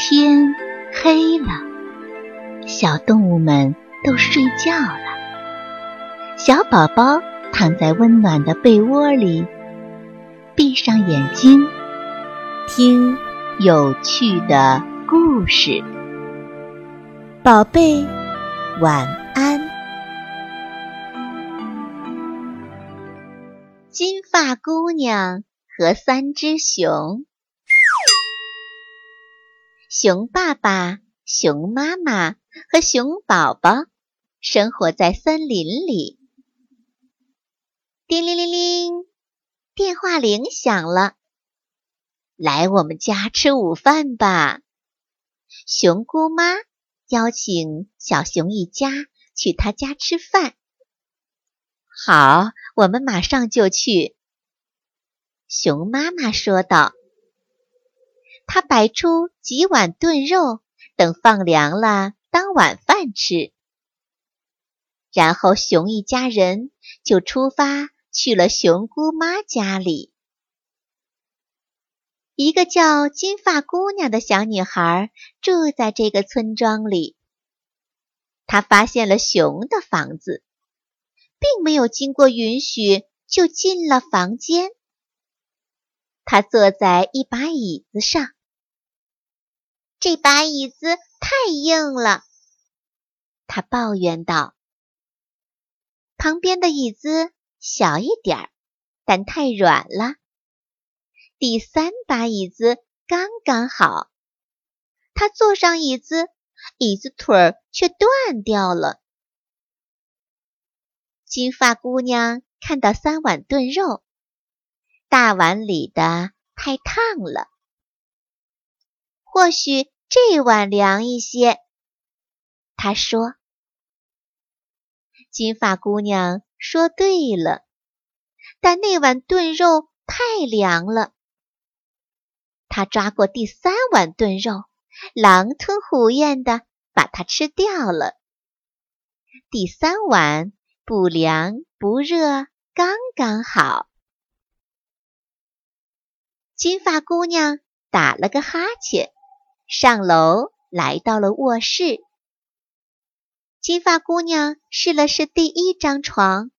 天黑了，小动物们都睡觉了。小宝宝躺在温暖的被窝里，闭上眼睛，听有趣的故事。宝贝，晚安。金发姑娘和三只熊。熊爸爸、熊妈妈和熊宝宝生活在森林里。叮铃铃铃，电话铃响了。来我们家吃午饭吧。熊姑妈邀请小熊一家去她家吃饭。好，我们马上就去。熊妈妈说道。他摆出几碗炖肉，等放凉了当晚饭吃。然后熊一家人就出发去了熊姑妈家里。一个叫金发姑娘的小女孩住在这个村庄里。她发现了熊的房子，并没有经过允许就进了房间。她坐在一把椅子上。这把椅子太硬了，他抱怨道。旁边的椅子小一点儿，但太软了。第三把椅子刚刚好，他坐上椅子，椅子腿儿却断掉了。金发姑娘看到三碗炖肉，大碗里的太烫了。或许这碗凉一些，他说。金发姑娘说对了，但那碗炖肉太凉了。他抓过第三碗炖肉，狼吞虎咽的把它吃掉了。第三碗不凉不热，刚刚好。金发姑娘打了个哈欠。上楼，来到了卧室。金发姑娘试了试第一张床，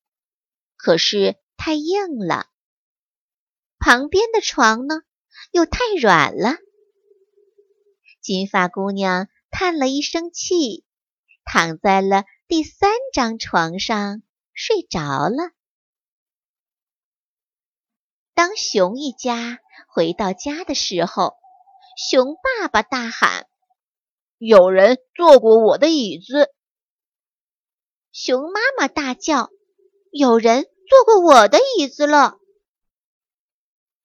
可是太硬了。旁边的床呢，又太软了。金发姑娘叹了一声气，躺在了第三张床上睡着了。当熊一家回到家的时候，熊爸爸大喊：“有人坐过我的椅子！”熊妈妈大叫：“有人坐过我的椅子了！”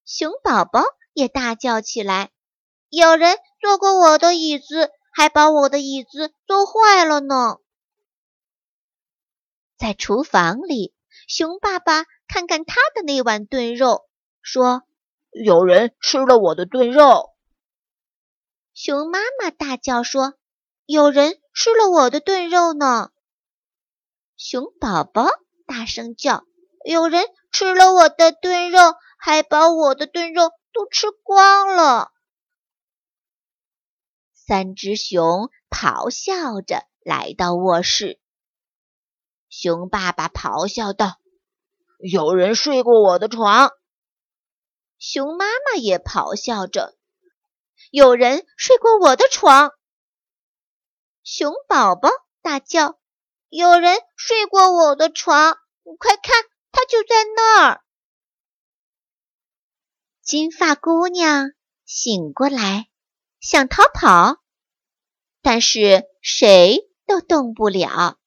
熊宝宝也大叫起来：“有人坐过我的椅子，还把我的椅子坐坏了呢！”在厨房里，熊爸爸看看他的那碗炖肉，说：“有人吃了我的炖肉。”熊妈妈大叫说：“有人吃了我的炖肉呢！”熊宝宝大声叫：“有人吃了我的炖肉，还把我的炖肉都吃光了！”三只熊咆哮着来到卧室。熊爸爸咆哮道：“有人睡过我的床。”熊妈妈也咆哮着。有人睡过我的床，熊宝宝大叫：“有人睡过我的床！快看，他就在那儿！”金发姑娘醒过来，想逃跑，但是谁都动不了。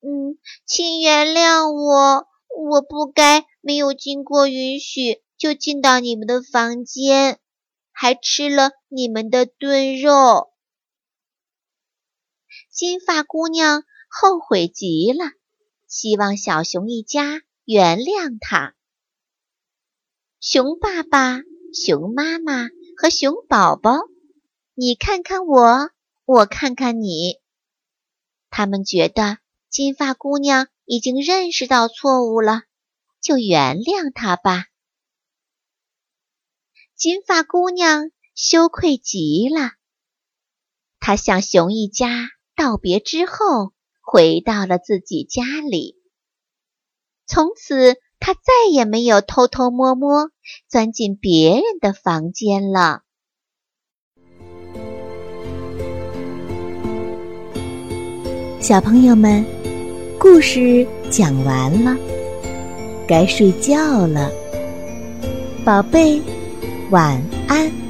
嗯，请原谅我，我不该没有经过允许就进到你们的房间。还吃了你们的炖肉，金发姑娘后悔极了，希望小熊一家原谅她。熊爸爸、熊妈妈和熊宝宝，你看看我，我看看你，他们觉得金发姑娘已经认识到错误了，就原谅她吧。金发姑娘羞愧极了。她向熊一家道别之后，回到了自己家里。从此，她再也没有偷偷摸摸钻进别人的房间了。小朋友们，故事讲完了，该睡觉了，宝贝，晚安。